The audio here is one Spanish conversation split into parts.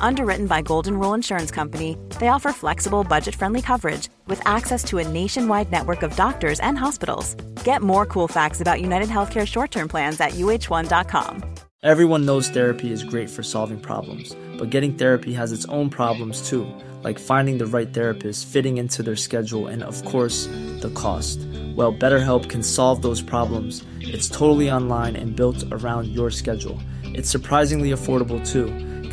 Underwritten by Golden Rule Insurance Company, they offer flexible, budget friendly coverage with access to a nationwide network of doctors and hospitals. Get more cool facts about United Healthcare short term plans at uh1.com. Everyone knows therapy is great for solving problems, but getting therapy has its own problems too, like finding the right therapist, fitting into their schedule, and of course, the cost. Well, BetterHelp can solve those problems. It's totally online and built around your schedule. It's surprisingly affordable too.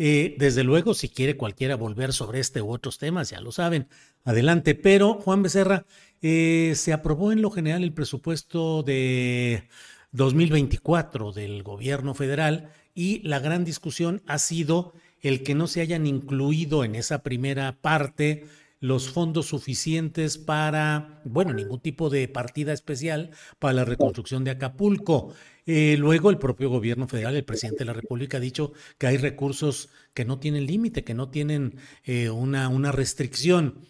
Eh, desde luego, si quiere cualquiera volver sobre este u otros temas, ya lo saben, adelante. Pero, Juan Becerra, eh, se aprobó en lo general el presupuesto de 2024 del gobierno federal y la gran discusión ha sido el que no se hayan incluido en esa primera parte los fondos suficientes para, bueno, ningún tipo de partida especial para la reconstrucción de Acapulco. Eh, luego el propio gobierno federal, el presidente de la República ha dicho que hay recursos que no tienen límite, que no tienen eh, una, una restricción.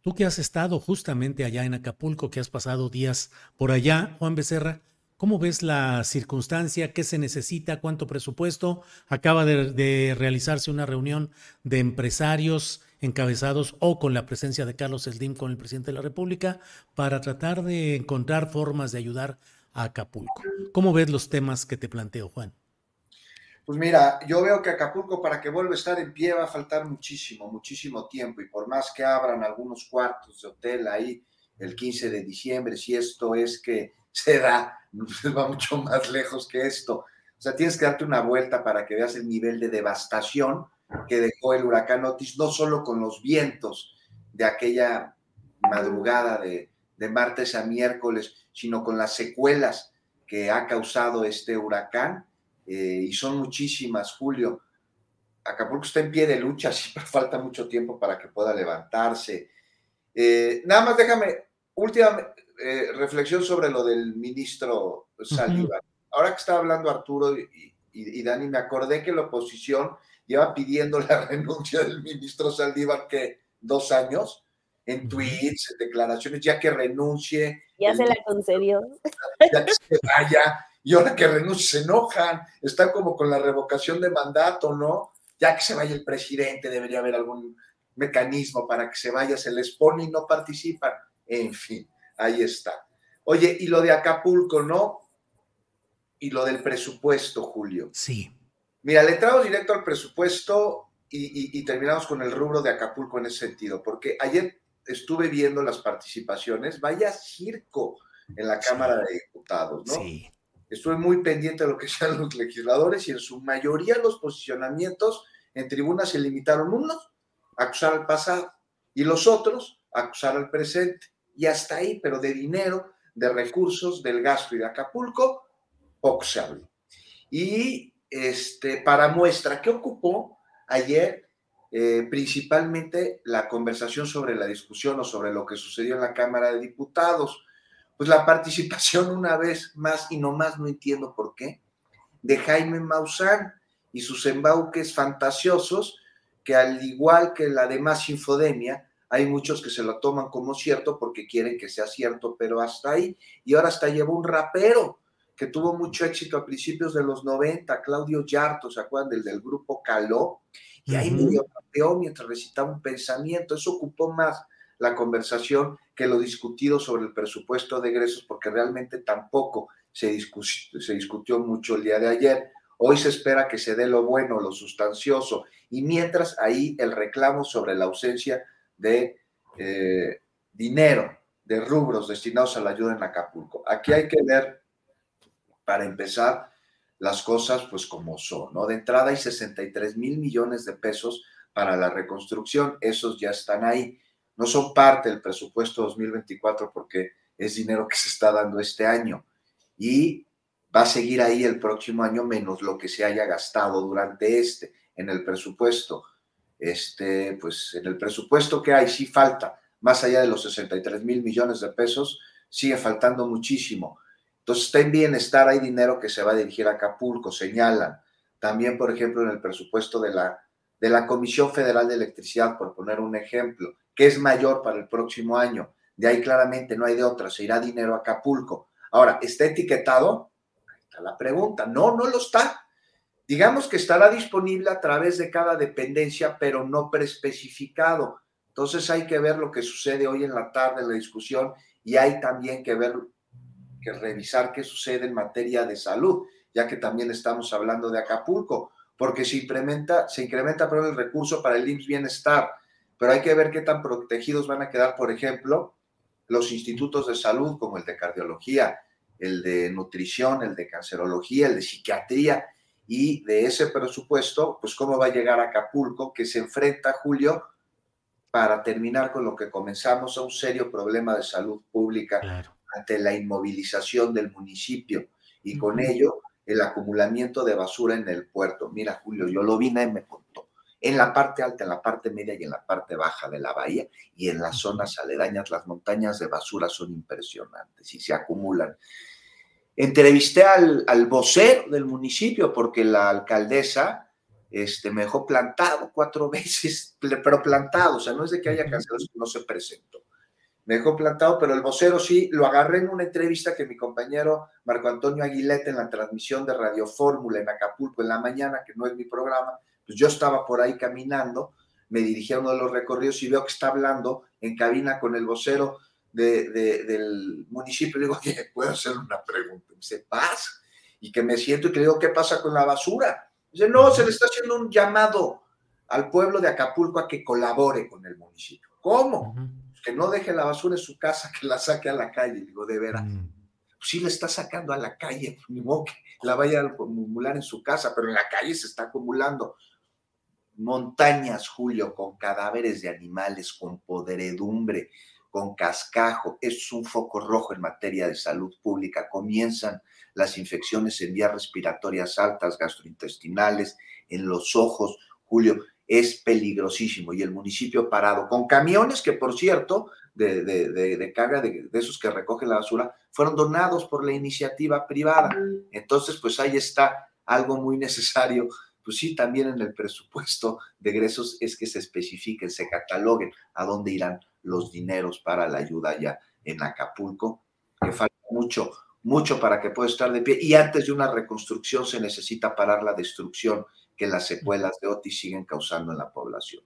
Tú que has estado justamente allá en Acapulco, que has pasado días por allá, Juan Becerra, ¿Cómo ves la circunstancia? ¿Qué se necesita? ¿Cuánto presupuesto? Acaba de, de, realizarse una reunión de empresarios encabezados o con la presencia de Carlos Slim con el presidente de la República para tratar de encontrar formas de ayudar a Acapulco. ¿Cómo ves los temas que te planteo, Juan? Pues mira, yo veo que Acapulco para que vuelva a estar en pie va a faltar muchísimo, muchísimo tiempo y por más que abran algunos cuartos de hotel ahí el 15 de diciembre, si esto es que se da, va mucho más lejos que esto. O sea, tienes que darte una vuelta para que veas el nivel de devastación que dejó el huracán Otis, no solo con los vientos de aquella madrugada de, de martes a miércoles, sino con las secuelas que ha causado este huracán, eh, y son muchísimas, Julio. Acapulco está en pie de lucha, siempre falta mucho tiempo para que pueda levantarse. Eh, nada más déjame, última eh, reflexión sobre lo del ministro Saldívar. Ahora que estaba hablando Arturo y, y, y, Dani, me acordé que la oposición lleva pidiendo la renuncia del ministro Saldívar que dos años, en tweets, en declaraciones, ya que renuncie. Ya se la concedió. Ya que se vaya, y ahora que renuncie se enojan, están como con la revocación de mandato, ¿no? Ya que se vaya el presidente, debería haber algún mecanismo para que se vaya, se les pone y no participan. En fin, ahí está. Oye, y lo de Acapulco, ¿no? Y lo del presupuesto, Julio. Sí. Mira, le entramos directo al presupuesto y, y, y, terminamos con el rubro de Acapulco en ese sentido, porque ayer estuve viendo las participaciones, vaya circo en la Cámara sí. de Diputados, ¿no? Sí. Estuve muy pendiente de lo que sean los legisladores y en su mayoría los posicionamientos en tribuna se limitaron unos a acusar al pasado y los otros a acusar al presente. Y hasta ahí, pero de dinero, de recursos del gasto y de Acapulco, poco se habló. Y este, para muestra, ¿qué ocupó ayer? Eh, principalmente la conversación sobre la discusión o sobre lo que sucedió en la Cámara de Diputados. Pues la participación una vez más, y nomás no entiendo por qué, de Jaime Maussan y sus embauques fantasiosos, que al igual que la demás infodemia, hay muchos que se lo toman como cierto porque quieren que sea cierto, pero hasta ahí. Y ahora hasta llevó un rapero que tuvo mucho éxito a principios de los 90, Claudio Yarto, ¿se acuerdan del, del grupo Caló? Y ahí medio campeón mientras recitaba un pensamiento. Eso ocupó más la conversación que lo discutido sobre el presupuesto de egresos, porque realmente tampoco se, se discutió mucho el día de ayer. Hoy se espera que se dé lo bueno, lo sustancioso, y mientras ahí el reclamo sobre la ausencia de eh, dinero, de rubros destinados a la ayuda en Acapulco. Aquí hay que ver, para empezar, las cosas pues como son, ¿no? De entrada hay 63 mil millones de pesos para la reconstrucción, esos ya están ahí. No son parte del presupuesto 2024 porque es dinero que se está dando este año y va a seguir ahí el próximo año menos lo que se haya gastado durante este en el presupuesto este, pues en el presupuesto que hay sí falta, más allá de los 63 mil millones de pesos, sigue faltando muchísimo. Entonces está en bienestar, hay dinero que se va a dirigir a Acapulco, señalan. También, por ejemplo, en el presupuesto de la, de la Comisión Federal de Electricidad, por poner un ejemplo, que es mayor para el próximo año. De ahí claramente no hay de otra, se irá dinero a Acapulco. Ahora, ¿está etiquetado? Ahí está la pregunta. No, no lo está digamos que estará disponible a través de cada dependencia, pero no preespecificado. Entonces hay que ver lo que sucede hoy en la tarde en la discusión y hay también que ver, que revisar qué sucede en materia de salud, ya que también estamos hablando de Acapulco, porque se incrementa, se incrementa el recurso para el IMSS Bienestar, pero hay que ver qué tan protegidos van a quedar, por ejemplo, los institutos de salud como el de cardiología, el de nutrición, el de cancerología, el de psiquiatría, y de ese presupuesto, pues cómo va a llegar a Acapulco, que se enfrenta, Julio, para terminar con lo que comenzamos, a un serio problema de salud pública ante la inmovilización del municipio y con ello el acumulamiento de basura en el puerto. Mira, Julio, yo lo vi y me contó. En la parte alta, en la parte media y en la parte baja de la bahía y en las zonas aledañas, las montañas de basura son impresionantes y se acumulan. Entrevisté al, al vocero del municipio porque la alcaldesa este, me dejó plantado cuatro veces, pero plantado, o sea, no es de que haya cancelado, no se presentó. Me plantado, pero el vocero sí, lo agarré en una entrevista que mi compañero Marco Antonio Aguilete en la transmisión de Radio Fórmula en Acapulco en la mañana, que no es mi programa, pues yo estaba por ahí caminando, me dirigí a uno de los recorridos y veo que está hablando en cabina con el vocero de, del municipio, le digo, oye, ¿puedo hacer una pregunta? Me dice, paz. Y que me siento y que le digo, ¿qué pasa con la basura? Dice, no, se le está haciendo un llamado al pueblo de Acapulco a que colabore con el municipio. ¿Cómo? Que no deje la basura en su casa, que la saque a la calle. Digo, de veras. Pues sí, la está sacando a la calle, ni modo que la vaya a acumular en su casa, pero en la calle se está acumulando montañas, Julio, con cadáveres de animales, con podredumbre, con cascajo. Es un foco rojo en materia de salud pública. Comienzan las infecciones en vías respiratorias altas, gastrointestinales, en los ojos. Julio, es peligrosísimo. Y el municipio parado con camiones que, por cierto, de, de, carga de, esos que recogen la basura, fueron donados por la iniciativa privada. Entonces, pues ahí está algo muy necesario. Pues sí, también en el presupuesto de egresos es que se especifiquen, se cataloguen a dónde irán los dineros para la ayuda allá en Acapulco, que falta mucho, mucho para que pueda estar de pie. Y antes de una reconstrucción se necesita parar la destrucción que las secuelas de Otis siguen causando en la población.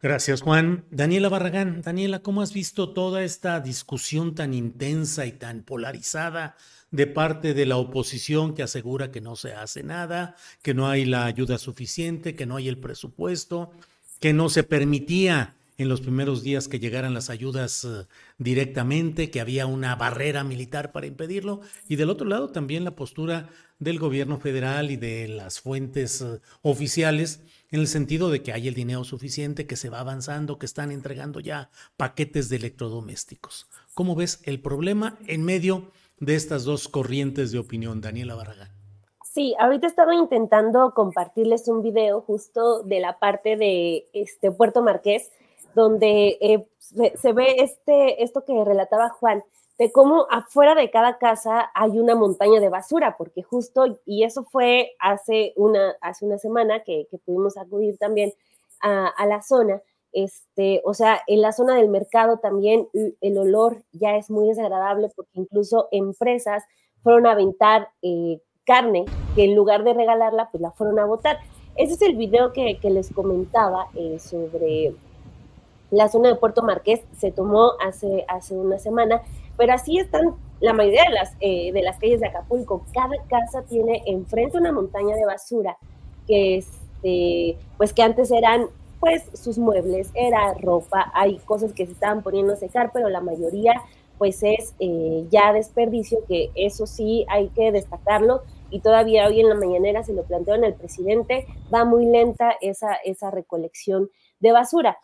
Gracias, Juan. Daniela Barragán, Daniela, ¿cómo has visto toda esta discusión tan intensa y tan polarizada de parte de la oposición que asegura que no se hace nada, que no hay la ayuda suficiente, que no hay el presupuesto, que no se permitía en los primeros días que llegaran las ayudas eh, directamente, que había una barrera militar para impedirlo, y del otro lado también la postura del gobierno federal y de las fuentes eh, oficiales en el sentido de que hay el dinero suficiente, que se va avanzando, que están entregando ya paquetes de electrodomésticos. ¿Cómo ves el problema en medio de estas dos corrientes de opinión, Daniela Barragán? Sí, ahorita estaba intentando compartirles un video justo de la parte de este Puerto Marqués, donde eh, se, ve este, esto que relataba Juan, de cómo afuera de cada casa hay una montaña de basura, porque justo, y eso fue hace una, hace una semana que, pudimos acudir también a, la zona, este, o sea, en la zona del mercado también el olor ya es muy desagradable porque incluso empresas fueron a aventar eh, carne que en lugar de regalarla, pues la fueron a botar. Ese es el video que, les comentaba eh, sobre la zona de Puerto Marqués, se tomó hace, hace una semana pero así están la mayoría de las, eh, de las calles de Acapulco. Cada casa tiene enfrente una montaña de basura que, este, pues que antes eran pues sus muebles, era ropa, hay cosas que se estaban poniendo a secar, pero la mayoría pues es eh, ya desperdicio, que eso sí hay que destacarlo, y todavía hoy en la mañanera se lo planteó en el presidente, va muy lenta esa, esa recolección de basura.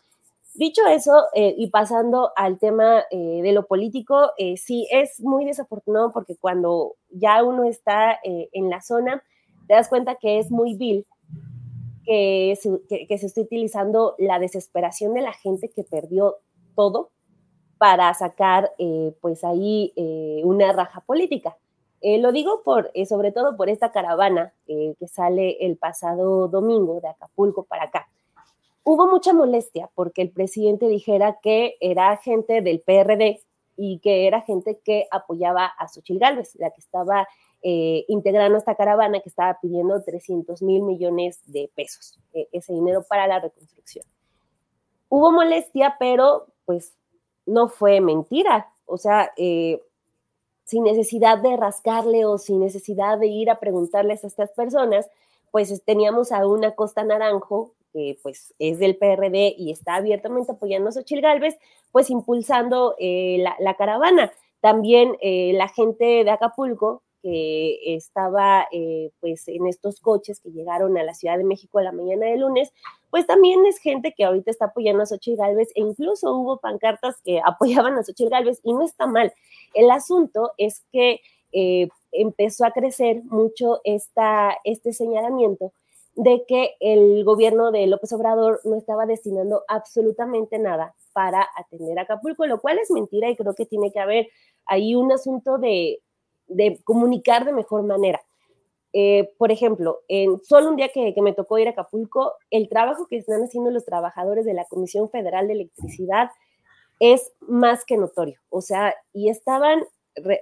Dicho eso, eh, y pasando al tema eh, de lo político, eh, sí es muy desafortunado porque cuando ya uno está en la zona, te das cuenta que es muy vil que se, que, se esté utilizando la desesperación de la gente que perdió todo para sacar, pues ahí, una raja política. lo digo por, sobre todo por esta caravana que sale el pasado domingo de Acapulco para acá hubo mucha molestia porque el presidente dijera que era gente del PRD y que era gente que apoyaba a Xochitl Gálvez, la que estaba eh, integrando esta caravana que estaba pidiendo 300 mil millones de pesos, e, ese dinero para la reconstrucción. Hubo molestia, pero pues no fue mentira. O sea, eh, sin necesidad de rascarle o sin necesidad de ir a preguntarles a estas personas, pues teníamos a una Costa Naranjo que pues es del PRD y está abiertamente apoyando a Xochitl Galvez, pues impulsando eh, la, caravana. También eh, la gente de Acapulco, que estaba eh, pues en estos coches que llegaron a la Ciudad de México a la mañana de lunes, pues también es gente que ahorita está apoyando a Xochitl Galvez e incluso hubo pancartas que apoyaban a Xochitl Galvez y no está mal. El asunto es que empezó a crecer mucho esta, este señalamiento de que el gobierno de López Obrador no estaba destinando absolutamente nada para atender a Acapulco, lo cual es mentira y creo que tiene que haber ahí un asunto de, comunicar de mejor manera. Eh, por ejemplo, en solo un día que, me tocó ir a Acapulco, el trabajo que están haciendo los trabajadores de la Comisión Federal de Electricidad es más que notorio. O sea, y estaban,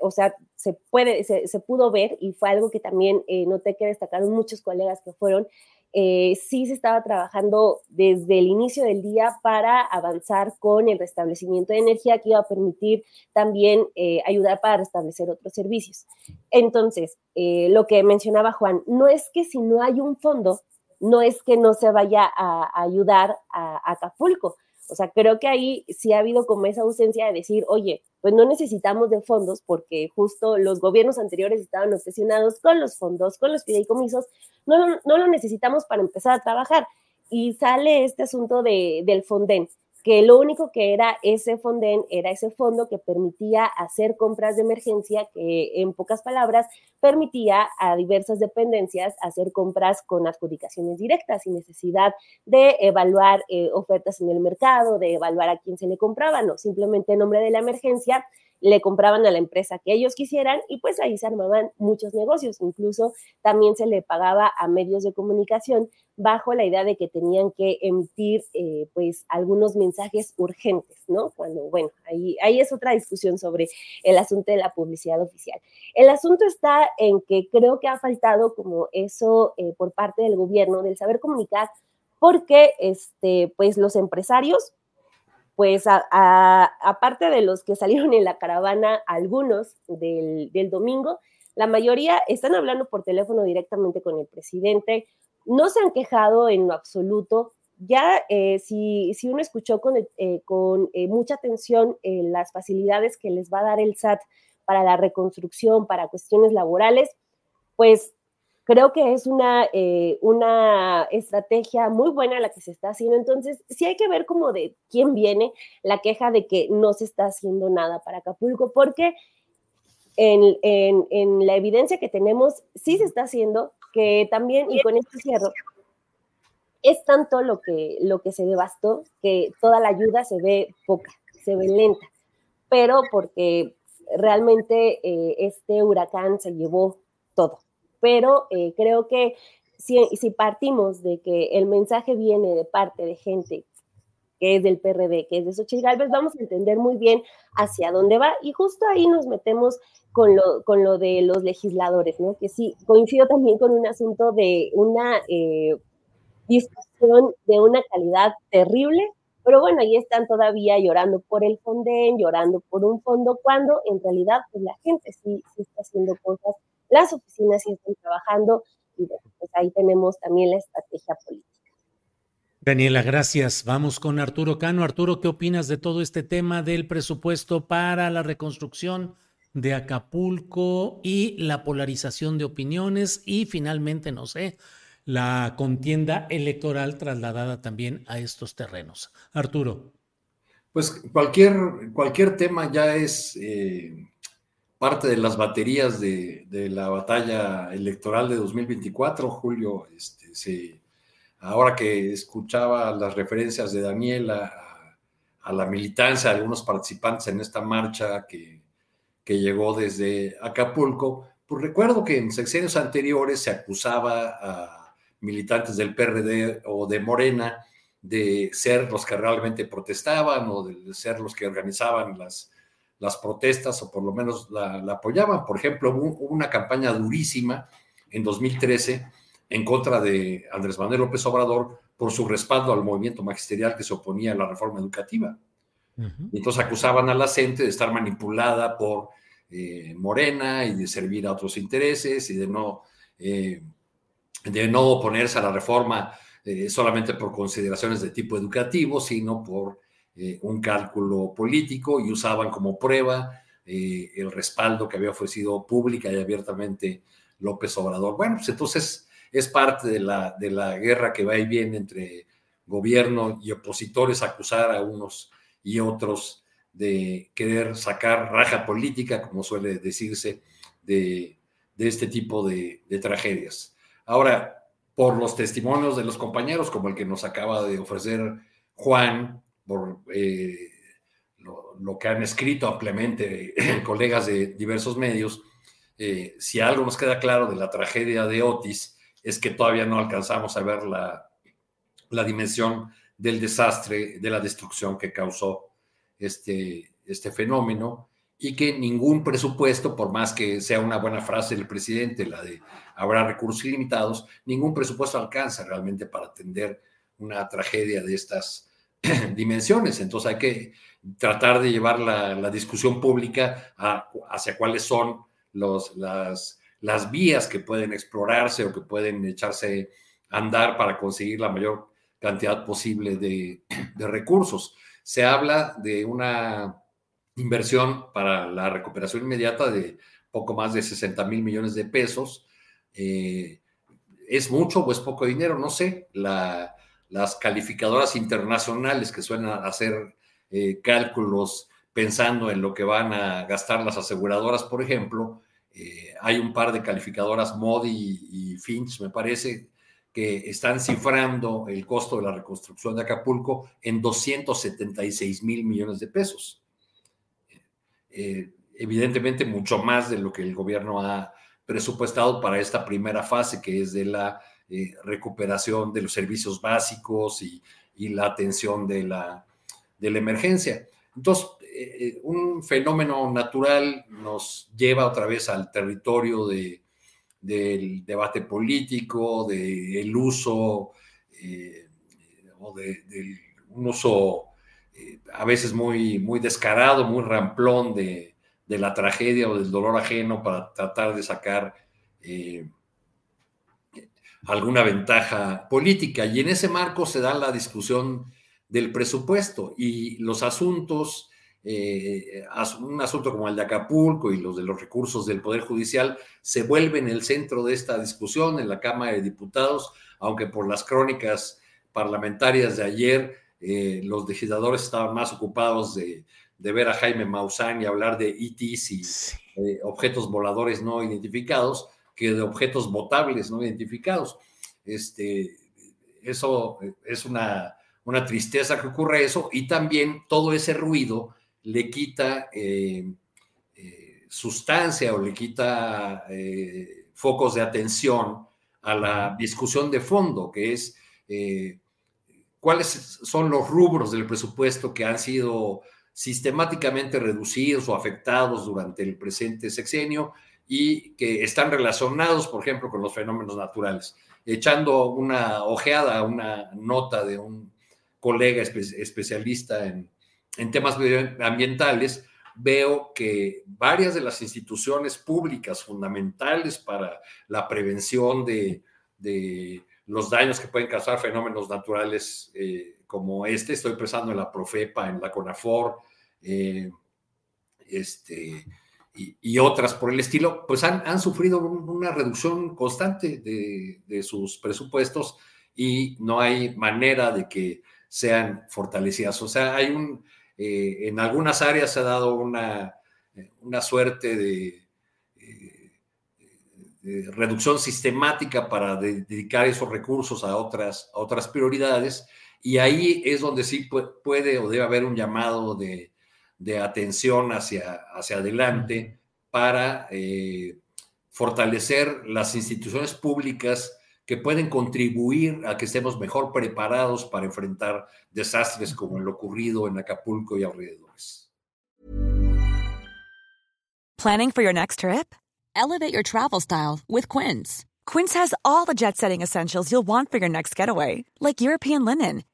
o sea, se puede, se, pudo ver y fue algo que también eh, noté que destacaron muchos colegas que fueron, eh, sí se estaba trabajando desde el inicio del día para avanzar con el restablecimiento de energía que iba a permitir también eh, ayudar para restablecer otros servicios. Entonces, lo que mencionaba Juan, no es que si no hay un fondo, no es que no se vaya a, ayudar a Acapulco, o sea, creo que ahí sí ha habido como esa ausencia de decir, oye, pues no necesitamos de fondos porque justo los gobiernos anteriores estaban obsesionados con los fondos, con los fideicomisos, no, no, lo necesitamos para empezar a trabajar. Y sale este asunto de, del Fonden que lo único que era ese fonden era ese fondo que permitía hacer compras de emergencia, que en pocas palabras permitía a diversas dependencias hacer compras con adjudicaciones directas sin necesidad de evaluar eh, ofertas en el mercado, de evaluar a quién se le compraba, no, simplemente en nombre de la emergencia le compraban a la empresa que ellos quisieran y pues ahí se armaban muchos negocios. Incluso también se le pagaba a medios de comunicación bajo la idea de que tenían que emitir eh, pues algunos mensajes urgentes, ¿no? Cuando, bueno, ahí, ahí es otra discusión sobre el asunto de la publicidad oficial. El asunto está en que creo que ha faltado como eso eh, por parte del gobierno, del saber comunicar, porque este, pues los empresarios pues aparte de los que salieron en la caravana, algunos del, domingo, la mayoría están hablando por teléfono directamente con el presidente, no se han quejado en lo absoluto. Ya eh, si, si, uno escuchó con, eh, con eh, mucha atención las facilidades que les va a dar el SAT para la reconstrucción, para cuestiones laborales, pues creo que es una, una estrategia muy buena la que se está haciendo. Entonces, sí hay que ver como de quién viene la queja de que no se está haciendo nada para Acapulco, porque en, en, en la evidencia que tenemos, sí se está haciendo, que también, y con esto cierro, es tanto lo que, lo que se devastó que toda la ayuda se ve poca, se ve lenta, pero porque realmente eh, este huracán se llevó todo. Pero eh, creo que si, si, partimos de que el mensaje viene de parte de gente que es del PRD, que es de Xochitl Galvez, vamos a entender muy bien hacia dónde va y justo ahí nos metemos con lo, con lo de los legisladores, ¿no? Que sí, coincido también con un asunto de una... Eh, discusión de una calidad terrible, pero bueno, ahí están todavía llorando por el Fonden, llorando por un fondo, cuando en realidad pues la gente sí, está haciendo cosas, las oficinas sí están trabajando y bueno, pues ahí tenemos también la estrategia política. Daniela, gracias. Vamos con Arturo Cano. Arturo, ¿qué opinas de todo este tema del presupuesto para la reconstrucción de Acapulco y la polarización de opiniones? Y finalmente, no sé, la contienda electoral trasladada también a estos terrenos. Arturo. Pues cualquier, cualquier tema ya es eh, parte de las baterías de, la batalla electoral de 2024, Julio. Este, ahora que escuchaba las referencias de Daniela a, la militancia de algunos participantes en esta marcha que, que llegó desde Acapulco, pues recuerdo que en sexenios anteriores se acusaba a militantes del PRD o de Morena de ser los que realmente protestaban o de ser los que organizaban las, las protestas o por lo menos la, apoyaban. Por ejemplo, hubo una campaña durísima en 2013 en contra de Andrés Manuel López Obrador por su respaldo al movimiento magisterial que se oponía a la reforma educativa. entonces acusaban a la gente de estar manipulada por eh, Morena y de servir a otros intereses y de no eh, de no oponerse a la reforma eh, solamente por consideraciones de tipo educativo, sino por eh, un cálculo político y usaban como prueba eh, el respaldo que había ofrecido pública y abiertamente López Obrador. Bueno, pues entonces es parte de la, de la guerra que va y viene entre gobierno y opositores, acusar a unos y otros de querer sacar raja política, como suele decirse, de, de este tipo de, de tragedias. Ahora, por los testimonios de los compañeros, como el que nos acaba de ofrecer Juan, por eh, lo, que han escrito ampliamente colegas de diversos medios, eh, si algo nos queda claro de la tragedia de Otis es que todavía no alcanzamos a ver la, la dimensión del desastre, de la destrucción que causó este, este fenómeno y que ningún presupuesto, por más que sea una buena frase del presidente, la de habrá recursos ilimitados, ningún presupuesto alcanza realmente para atender una tragedia de estas dimensiones. Entonces hay que tratar de llevar la, discusión pública hacia cuáles son los, las, las vías que pueden explorarse o que pueden echarse a andar para conseguir la mayor cantidad posible de, de recursos. Se habla de una inversión para la recuperación inmediata de poco más de 60 mil millones de pesos. Eh, ¿Es mucho o es poco dinero? No sé. Las calificadoras internacionales que suelen hacer eh, cálculos pensando en lo que van a gastar las aseguradoras, por ejemplo, eh, hay un par de calificadoras Modi y Finch, me parece, que están cifrando el costo de la reconstrucción de Acapulco en 276 mil millones de pesos. Eh, evidentemente mucho más de lo que el gobierno ha presupuestado para esta primera fase, que es de la eh, recuperación de los servicios básicos y, la atención de la, emergencia. Entonces, eh, un fenómeno natural nos lleva otra vez al territorio de, del debate político, del uso o de, un uso eh, a veces muy, descarado, muy ramplón de, la tragedia o del dolor ajeno para tratar de sacar, eh, alguna ventaja política. Y en ese marco se da la discusión del presupuesto y los asuntos, eh, un asunto como el de Acapulco y los de los recursos del Poder Judicial, se vuelven el centro de esta discusión en la Cámara de Diputados, aunque por las crónicas parlamentarias de ayer, eh, los legisladores estaban más ocupados de, ver a Jaime Maussan y hablar de ETs y eh, objetos voladores no identificados que de objetos votables no identificados. Este, eso es una, una tristeza que ocurre eso y también todo ese ruido le quita eh, sustancia o le quita focos de atención a la discusión de fondo, que es cuáles son los rubros del presupuesto que han sido sistemáticamente reducidos o afectados durante el presente sexenio y que están relacionados, por ejemplo, con los fenómenos naturales. Echando una ojeada a una nota de un colega especialista en, temas ambientales, veo que varias de las instituciones públicas fundamentales para la prevención de los daños que pueden causar fenómenos naturales eh, como este. Estoy pensando en la Profepa, en la CONAFOR, eh, este, y, otras por el estilo, pues han, sufrido una reducción constante de, sus presupuestos y no hay manera de que sean fortalecidas. O sea, hay un, eh, en algunas áreas se ha dado una, una suerte de reducción sistemática para dedicar esos recursos a otras, otras prioridades. Y ahí es donde sí puede o debe haber un llamado de, atención hacia, hacia adelante para eh, fortalecer las instituciones públicas que pueden contribuir a que estemos mejor preparados para enfrentar desastres como el ocurrido en Acapulco y alrededores. Planning for your next trip? Elevate your travel style with Quince. Quince has all the jet setting essentials you'll want for your next getaway, like European linen,